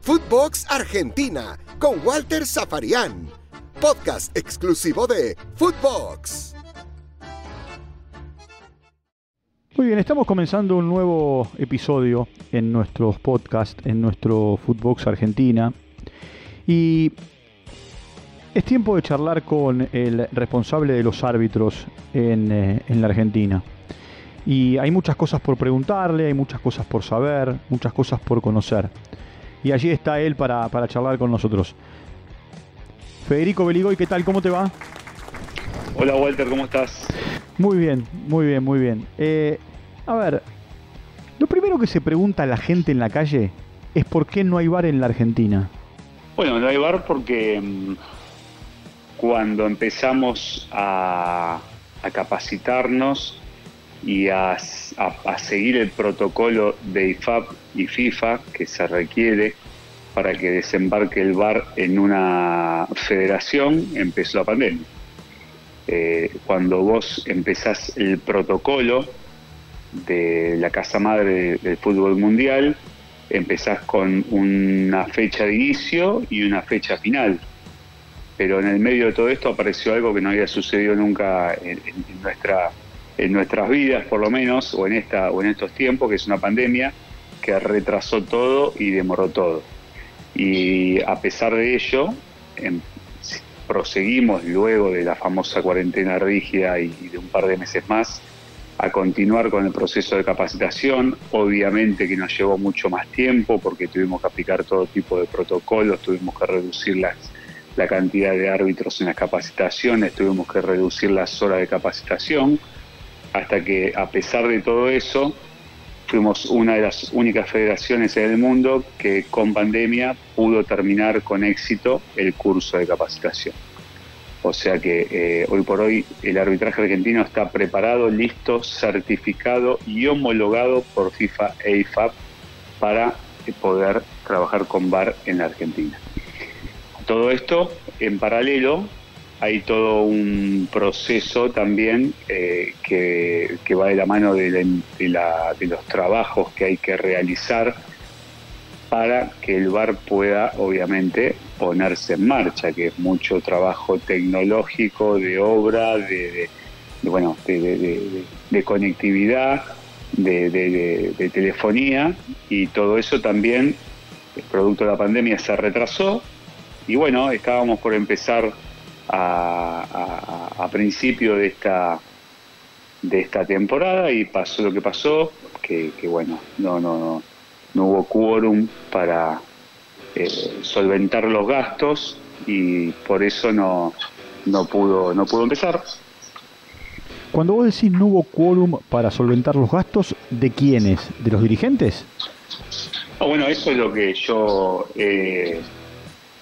Footbox Argentina con Walter Zafarian. Podcast exclusivo de Footbox. Muy bien, estamos comenzando un nuevo episodio en nuestros podcasts, en nuestro Footbox Argentina. Y es tiempo de charlar con el responsable de los árbitros en, eh, en la Argentina. Y hay muchas cosas por preguntarle, hay muchas cosas por saber, muchas cosas por conocer y allí está él para, charlar con nosotros. Federico Beligoy, ¿qué tal? ¿Cómo te va? Hola Walter, ¿cómo estás? Muy bien, muy bien, muy bien. Eh, a ver, lo primero que se pregunta a la gente en la calle es por qué no hay bar en la Argentina. Bueno, no hay bar porque mm, cuando empezamos a, a capacitarnos y a, seguir el protocolo de IFAP y FIFA que se requiere para que desembarque el VAR en una federación, empezó la pandemia. Eh, cuando vos empezás el protocolo de la Casa Madre del Fútbol Mundial, empezás con una fecha de inicio y una fecha final. Pero en el medio de todo esto apareció algo que no había sucedido nunca en nuestra en nuestras vidas, por lo menos, o en, esta, o en estos tiempos, que es una pandemia que retrasó todo y demoró todo. Y a pesar de ello, em, proseguimos luego de la famosa cuarentena rígida y, de un par de meses más a continuar con el proceso de capacitación. Obviamente que nos llevó mucho más tiempo porque tuvimos que aplicar todo tipo de protocolos, tuvimos que reducir las, la cantidad de árbitros en las capacitaciones, tuvimos que reducir las horas de capacitación hasta que a pesar de todo eso, fuimos una de las únicas federaciones en el mundo que con pandemia pudo terminar con éxito el curso de capacitación. O sea que eh, hoy por hoy el arbitraje argentino está preparado, listo, certificado y homologado por FIFA e IFAB para poder trabajar con VAR en la Argentina. Todo esto en paralelo hay todo un proceso también eh, que, va de la mano de, los trabajos que hay que realizar para que el bar pueda obviamente ponerse en marcha, que es mucho trabajo tecnológico, de obra, de, bueno, de, conectividad, de, telefonía y todo eso también, producto de la pandemia, se retrasó. Y bueno, estábamos por empezar a, principio de esta de esta temporada y pasó lo que pasó, que, bueno, no, no, no, hubo quórum para eh, solventar los gastos y por eso no, no pudo, no pudo empezar. Cuando vos decís no hubo quórum para solventar los gastos, ¿de quiénes? ¿De los dirigentes? Ah, bueno, eso es lo que yo eh,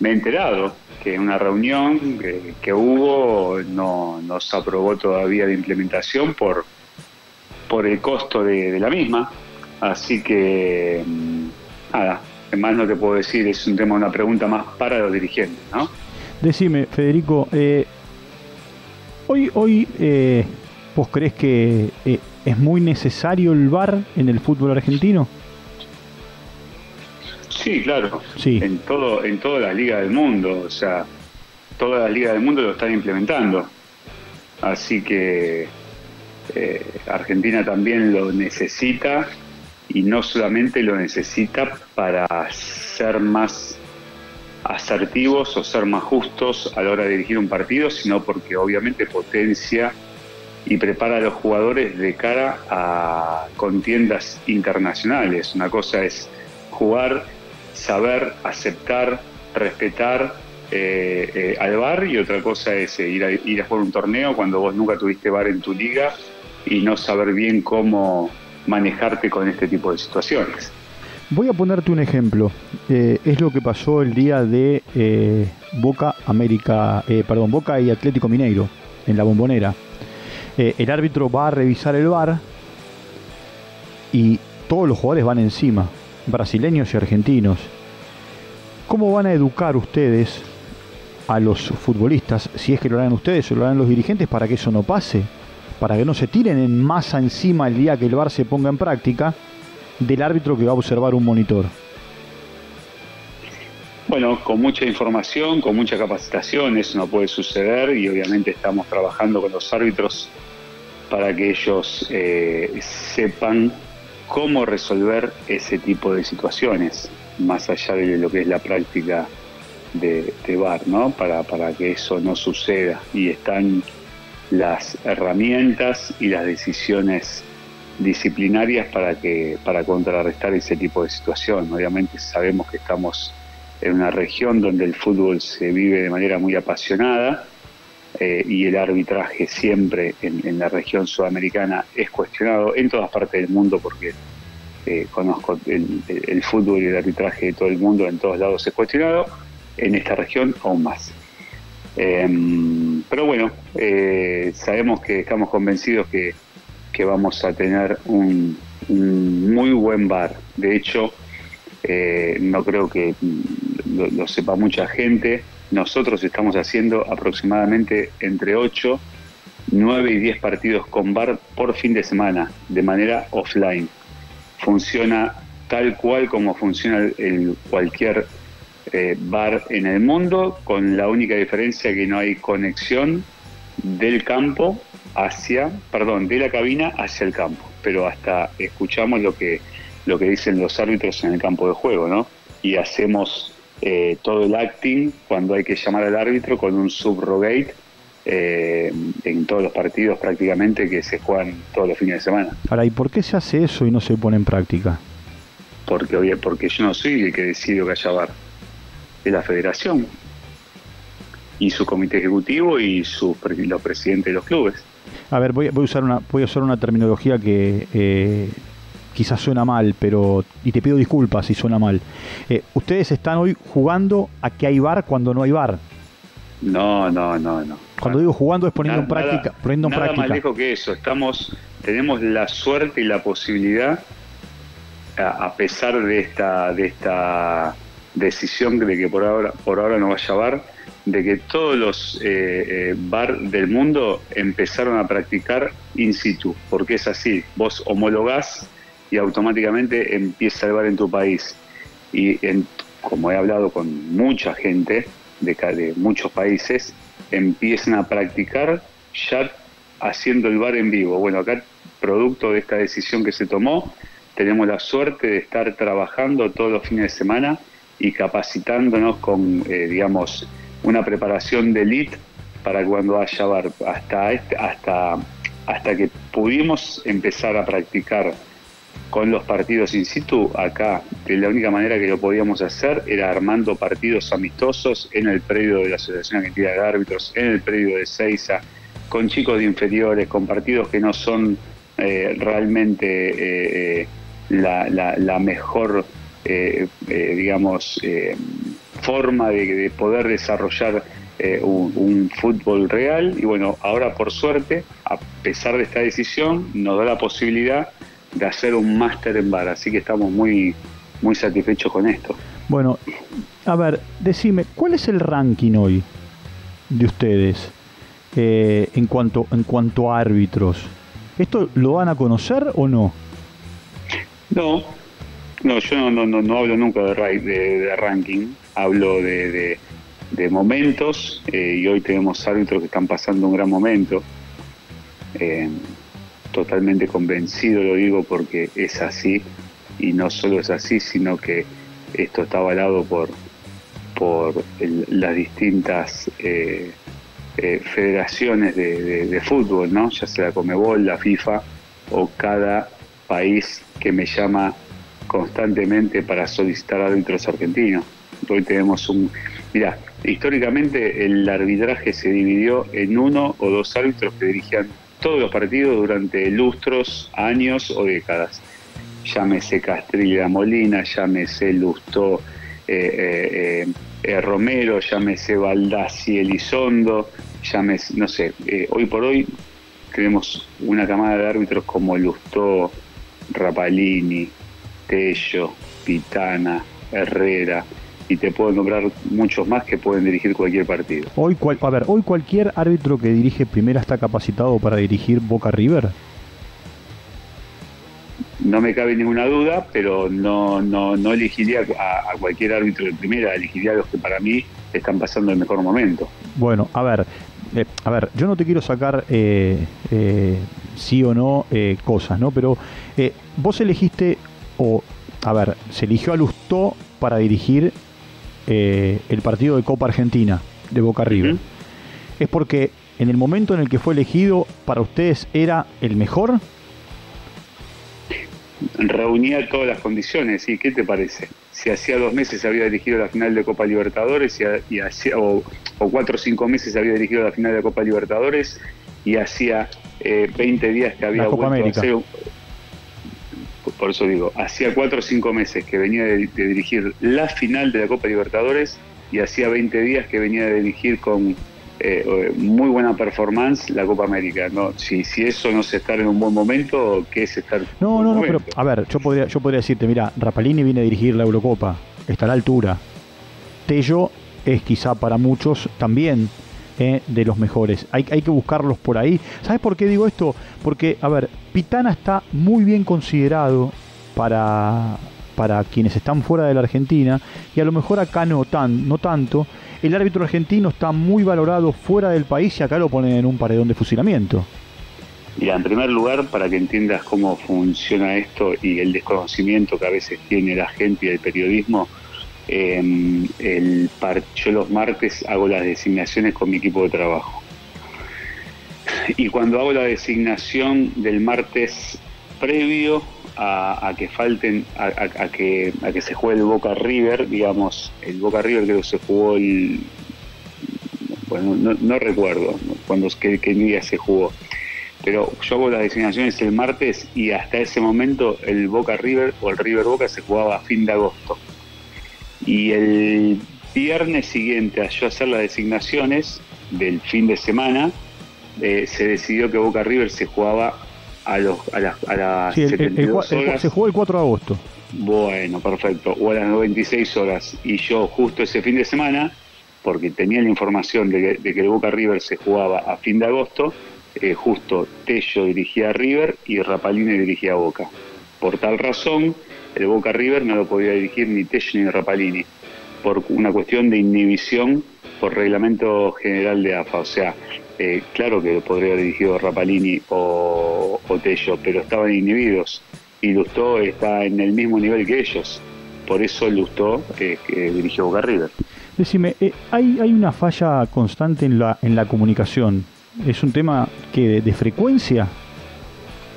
me he enterado que una reunión que, hubo no, se aprobó todavía de implementación por, por el costo de, la misma. Así que, mm, nada, más no te puedo decir, es un tema, una pregunta más para los dirigentes, ¿no? Decime, Federico, eh, hoy, hoy eh, ¿vos crees que eh, es muy necesario el VAR en el fútbol argentino? Sí, claro. Sí. En todo, en todas las ligas del mundo, o sea, todas las ligas del mundo lo están implementando. Así que eh, Argentina también lo necesita y no solamente lo necesita para ser más asertivos o ser más justos a la hora de dirigir un partido, sino porque obviamente potencia y prepara a los jugadores de cara a contiendas internacionales. Una cosa es jugar saber, aceptar, respetar eh, eh, al bar y otra cosa es eh, ir, a, ir a jugar un torneo cuando vos nunca tuviste bar en tu liga y no saber bien cómo manejarte con este tipo de situaciones. Voy a ponerte un ejemplo. es lo que pasó el día de Boca América, perdón, Boca y Atlético Mineiro en la Bombonera. el árbitro va a revisar el bar y todos los jugadores van encima brasileños y argentinos. ¿Cómo van a educar ustedes a los futbolistas, si es que lo harán ustedes o lo harán los dirigentes, para que eso no pase? Para que no se tiren en masa encima el día que el bar se ponga en práctica del árbitro que va a observar un monitor? Bueno, con mucha información, con mucha capacitación, eso no puede suceder y obviamente estamos trabajando con los árbitros para que ellos eh, sepan cómo resolver ese tipo de situaciones, más allá de lo que es la práctica de, de VAR, ¿no? Para, para que eso no suceda. Y están las herramientas y las decisiones disciplinarias para que para contrarrestar ese tipo de situación. Obviamente sabemos que estamos en una región donde el fútbol se vive de manera muy apasionada eh, y el arbitraje siempre en, la región sudamericana es cuestionado en todas partes del mundo porque eh, conozco el, fútbol y el arbitraje de todo el mundo en todos lados es cuestionado, en esta región aún más. Em, pero bueno, eh, sabemos que estamos convencidos que, vamos a tener un, muy buen bar. De hecho, no creo que lo, sepa mucha gente, nosotros estamos haciendo aproximadamente entre 8, 9 y 10 partidos con bar por fin de semana, de manera offline. Funciona tal cual como funciona el, cualquier eh, bar en el mundo, con la única diferencia que no hay conexión del campo hacia, perdón, de la cabina hacia el campo, pero hasta escuchamos lo que lo que dicen los árbitros en el campo de juego, ¿no? Y hacemos eh, todo el acting cuando hay que llamar al árbitro con un subrogate eh, en todos los partidos prácticamente que se juegan todos los fines de semana. Ahora, ¿y por qué se hace eso y no se pone en práctica? Porque, oye, porque yo no soy el que decidió que haya bar, es la federación y su comité ejecutivo y sus los presidentes de los clubes. A ver, voy, voy, a usar una voy a usar una terminología que eh, quizás suena mal, pero y te pido disculpas si suena mal. Eh, ustedes están hoy jugando a que hay bar cuando no hay bar. No, no, no, no. Cuando digo jugando es poniendo en práctica, poniendo nada práctica. más lejos que eso. Estamos, tenemos la suerte y la posibilidad, a, pesar de esta, de esta decisión de que por ahora, por ahora no vaya a bar, de que todos los eh, eh, bar del mundo empezaron a practicar in situ, porque es así. Vos homologás y automáticamente empieza el bar en tu país. Y como he hablado con mucha gente de, de muchos países, empiezan a practicar ya haciendo el bar en vivo. Bueno, acá, producto de esta decisión que se tomó, tenemos la suerte de estar trabajando todos los fines de semana y capacitándonos con, eh, digamos, una preparación de elite para cuando haya bar. Hasta, este, hasta, hasta que pudimos empezar a practicar con los partidos in situ, acá la única manera que lo podíamos hacer era armando partidos amistosos en el predio de la Asociación Argentina de Árbitros, en el predio de Seiza, con chicos de inferiores, con partidos que no son eh, realmente eh, eh, la, mejor, digamos, forma de, poder desarrollar un, un, fútbol real. Y bueno, ahora por suerte, a pesar de esta decisión, nos da la posibilidad de hacer un máster en bar, así que estamos muy, muy satisfechos con esto. Bueno, a ver, decime, ¿cuál es el ranking hoy de ustedes eh, en, cuanto, en cuanto a árbitros? ¿Esto lo van a conocer o no? No, no, yo no, no, no hablo nunca de, de, ranking, hablo de, de, momentos eh, y hoy tenemos árbitros que están pasando un gran momento. Eh, totalmente convencido, lo digo porque es así, y no solo es así, sino que esto está avalado por, por las distintas eh, eh, federaciones de, fútbol, ¿no? ya sea la Comebol, la FIFA o cada país que me llama constantemente para solicitar árbitros argentinos. Hoy tenemos un... Mira, históricamente el arbitraje se dividió en uno o dos árbitros que dirigían todos los partidos durante lustros, años o décadas. Llámese Castrilla Molina, llámese Lustó eh, eh, eh, Romero, llámese Baldassi Elizondo, llámese, no sé, hoy por hoy tenemos una camada de árbitros como Lustó, Rapalini, Tello, Pitana, Herrera, y te puedo nombrar muchos más que pueden dirigir cualquier partido. Hoy, cual, a ver, hoy cualquier árbitro que dirige primera está capacitado para dirigir Boca River. no me cabe ninguna duda, pero no, no, no elegiría a, cualquier árbitro de primera, elegiría a los que para mí están pasando el mejor momento. Bueno, a ver, eh, a ver, yo no te quiero sacar eh, eh, sí o no cosas, ¿no? Pero vos elegiste, o, a ver, se eligió a Lustó para dirigir el partido de Copa Argentina de Boca River. ¿Es porque en el momento en el que fue elegido para ustedes era el mejor? reunía todas las condiciones. ¿Y qué te parece? Si hacía dos meses había dirigido la final de Copa Libertadores y, hacía, o, cuatro o cinco meses había dirigido la final de Copa Libertadores y hacía eh, 20 días que había vuelto a hacer, por eso digo, hacía cuatro o cinco meses que venía de, dirigir la final de la Copa Libertadores y hacía 20 días que venía de dirigir con eh, muy buena performance la Copa América. ¿no? Si, si eso no es estar en un buen momento, ¿qué es estar No, no, no, pero a ver, yo podría, yo podría decirte, mira, Rapalini viene a dirigir la Eurocopa, está a la altura. Tello es quizá para muchos también eh, de los mejores. Hay, hay que buscarlos por ahí. ¿Sabes por qué digo esto? Porque, a ver, Pitana está muy bien considerado para, para quienes están fuera de la Argentina y a lo mejor acá no, tan, no tanto el árbitro argentino está muy valorado fuera del país y acá lo ponen en un paredón de fusilamiento. Mira, en primer lugar, para que entiendas cómo funciona esto y el desconocimiento que a veces tiene la gente y el periodismo, em, el yo los martes hago las designaciones con mi equipo de trabajo. Y cuando hago la designación del martes previo, a, que falten, a, que, a que se juegue el Boca River, digamos, el Boca River creo que se jugó el, bueno, no, recuerdo cuándo, qué, qué día se jugó, pero yo hago las designaciones el martes y hasta ese momento el Boca River o el River Boca se jugaba a fin de agosto. Y el viernes siguiente a yo hacer las designaciones del fin de semana, eh, se decidió que Boca River se jugaba a, los, a las, a las horas. Se jugó el 4 de agosto. Bueno, perfecto. O a las 96 horas. Y yo justo ese fin de semana, porque tenía la información de que, el Boca River se jugaba a fin de agosto, eh, justo Tello dirigía a River y Rapalini dirigía a Boca. Por tal razón, el Boca River no lo podía dirigir ni Tello ni Rapalini, por una cuestión de inhibición por reglamento general de AFA. O sea, eh, claro que podría haber dirigido Rapalini o, Tello, pero estaban inhibidos. Y Lustó está en el mismo nivel que ellos. Por eso Lustó que dirigió Boca River. Decime, eh, hay, hay una falla constante en la, en la comunicación. ¿Es un tema que de frecuencia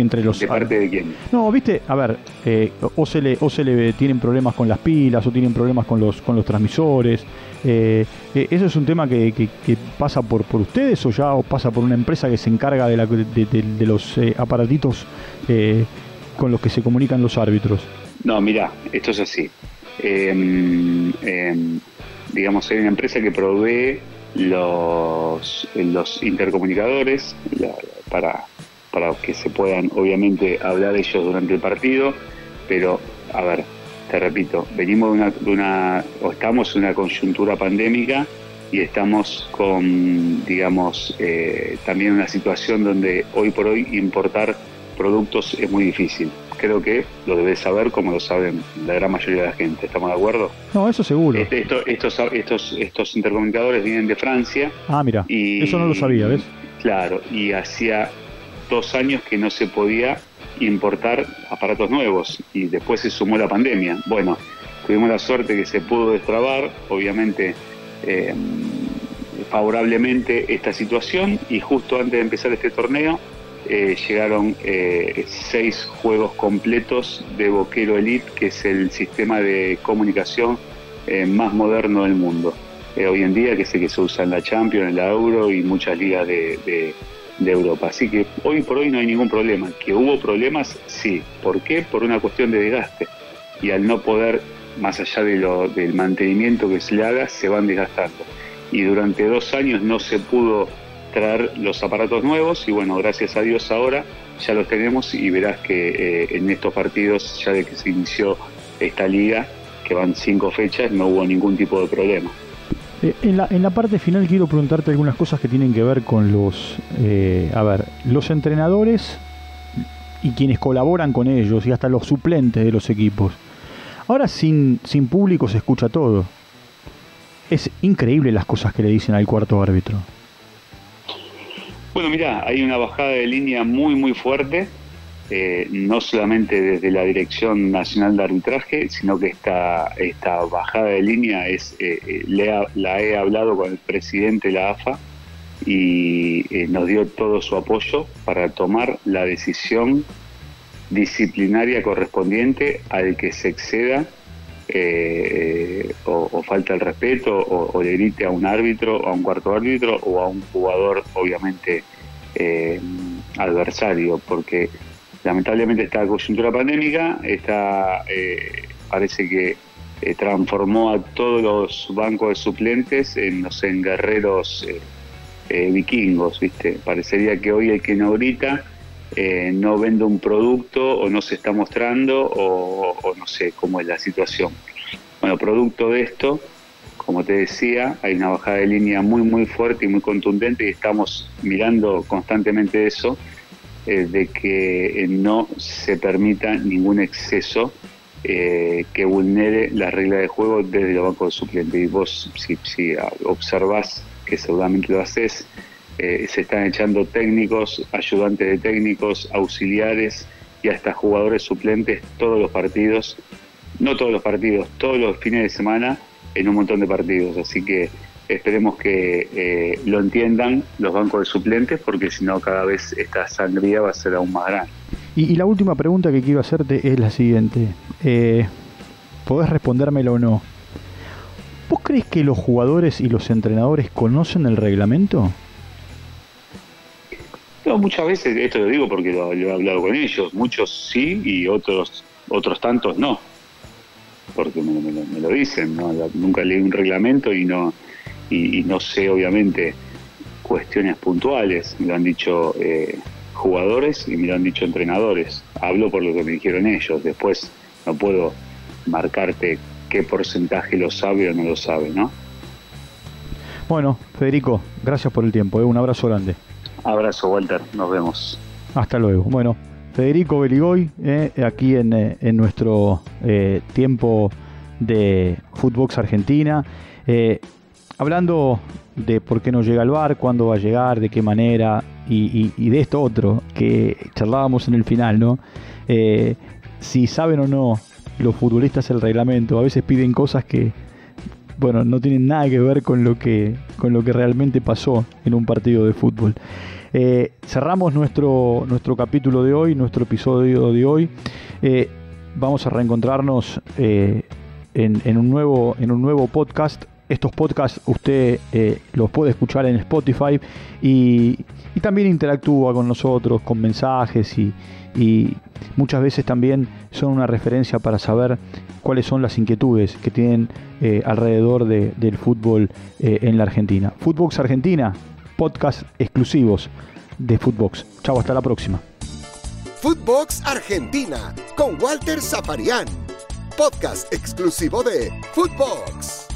entre los... ¿De parte de quién? No, viste, a ver, eh, o, se le, o se le tienen problemas con las pilas, o tienen problemas con los, con los transmisores. Eh, eh, ¿Eso es un tema que, que, pasa por, por ustedes o ya pasa por una empresa que se encarga de, la, de, los aparatitos con los que se comunican los árbitros? No, mira, esto es así. Em, em, digamos, hay una empresa que provee los, los intercomunicadores para para que se puedan obviamente hablar ellos durante el partido, pero a ver, te repito, venimos de una, o estamos en una coyuntura pandémica y estamos con, digamos, eh, también una situación donde hoy por hoy importar productos es muy difícil. Creo que lo debes saber como lo saben la gran mayoría de la gente. ¿Estamos de acuerdo? No, eso seguro. Este, estos, estos, estos intercomunicadores vienen de Francia. Ah, mira. Y, eso no lo sabía, ¿ves? Claro, y hacía dos años que no se podía importar aparatos nuevos y después se sumó la pandemia. Bueno, tuvimos la suerte que se pudo destrabar, obviamente eh, favorablemente esta situación y justo antes de empezar este torneo eh, llegaron eh, seis juegos completos de Boquero Elite, que es el sistema de comunicación más moderno del mundo. hoy en día, que sé que se usa en la Champions, en la Euro y muchas ligas de de Europa. Así que hoy por hoy no hay ningún problema. Que hubo problemas, sí. ¿Por qué? Por una cuestión de desgaste. Y al no poder, más allá de lo, del mantenimiento que se le haga, se van desgastando. Y durante dos años no se pudo traer los aparatos nuevos y bueno, gracias a Dios ahora ya los tenemos y verás que eh, en estos partidos, ya de que se inició esta liga, que van cinco fechas, no hubo ningún tipo de problema. Eh, en, la, en la parte final quiero preguntarte algunas cosas que tienen que ver con los... Eh, a ver, los entrenadores y quienes colaboran con ellos y hasta los suplentes de los equipos. Ahora sin, sin público se escucha todo. Es increíble las cosas que le dicen al cuarto árbitro. Bueno, mira, hay una bajada de línea muy, muy fuerte, eh, no solamente desde la Dirección Nacional de Arbitraje, sino que esta, esta bajada de línea es eh, eh, la he hablado con el presidente de la AFA y nos dio todo su apoyo para tomar la decisión disciplinaria correspondiente al que se exceda eh, o, falta el respeto o, le grite a un árbitro, a un cuarto árbitro o a un jugador obviamente eh, adversario, porque lamentablemente esta coyuntura pandémica está, eh, parece que transformó a todos los bancos de suplentes en, los en guerreros vikingos, ¿viste? Parecería que hoy el que no grita eh, no vende un producto o no se está mostrando o, no sé cómo es la situación. Bueno, producto de esto, como te decía, hay una bajada de línea muy muy fuerte y muy contundente y estamos mirando constantemente eso, eh, de que eh, no se permita ningún exceso que vulnere la regla de juego desde los bancos de suplentes. Y vos, si, si observás, que seguramente lo haces, eh, se están echando técnicos, ayudantes de técnicos, auxiliares y hasta jugadores suplentes todos los partidos, no todos los partidos, todos los fines de semana en un montón de partidos. Así que esperemos que eh, lo entiendan los bancos de suplentes porque si no cada vez esta sangría va a ser aún más grande. Y, la última pregunta que quiero hacerte es la siguiente. Eh, ¿Podés respondérmelo o no? ¿Vos crees que los jugadores y los entrenadores conocen el reglamento? No, muchas veces, esto lo digo porque lo, he hablado con ellos, muchos sí y otros otros tantos no, porque me, lo dicen, ¿no? nunca leí un reglamento y no, y, no sé obviamente cuestiones puntuales, me lo han dicho eh, jugadores y me lo han dicho entrenadores, hablo por lo que me dijeron ellos, después no puedo marcarte qué porcentaje lo sabe o no lo sabe, ¿no? Bueno, Federico, gracias por el tiempo, ¿eh? un abrazo grande. Abrazo, Walter. Nos vemos. Hasta luego. Bueno, Federico Beligoy, eh, aquí en, eh, nuestro eh, tiempo de Footbox Argentina, hablando de por qué no llega al bar, cuándo va a llegar, de qué manera y, de esto otro que charlábamos en el final, ¿no? si saben o no los futbolistas el reglamento, a veces piden cosas que bueno, no tienen nada que ver con lo que, con lo que realmente pasó en un partido de fútbol. Eh, cerramos nuestro, nuestro capítulo de hoy, nuestro episodio de hoy. Eh, vamos a reencontrarnos eh, en, un nuevo, en un nuevo podcast. Estos podcasts usted los puede escuchar en Spotify y, también interactúa con nosotros con mensajes y, y muchas veces también son una referencia para saber cuáles son las inquietudes que tienen eh, alrededor del fútbol eh, en la Argentina. Footbox Argentina, podcast exclusivos de Footbox. Chao, hasta la próxima. Footbox Argentina con Walter Zaparián, podcast exclusivo de Footbox.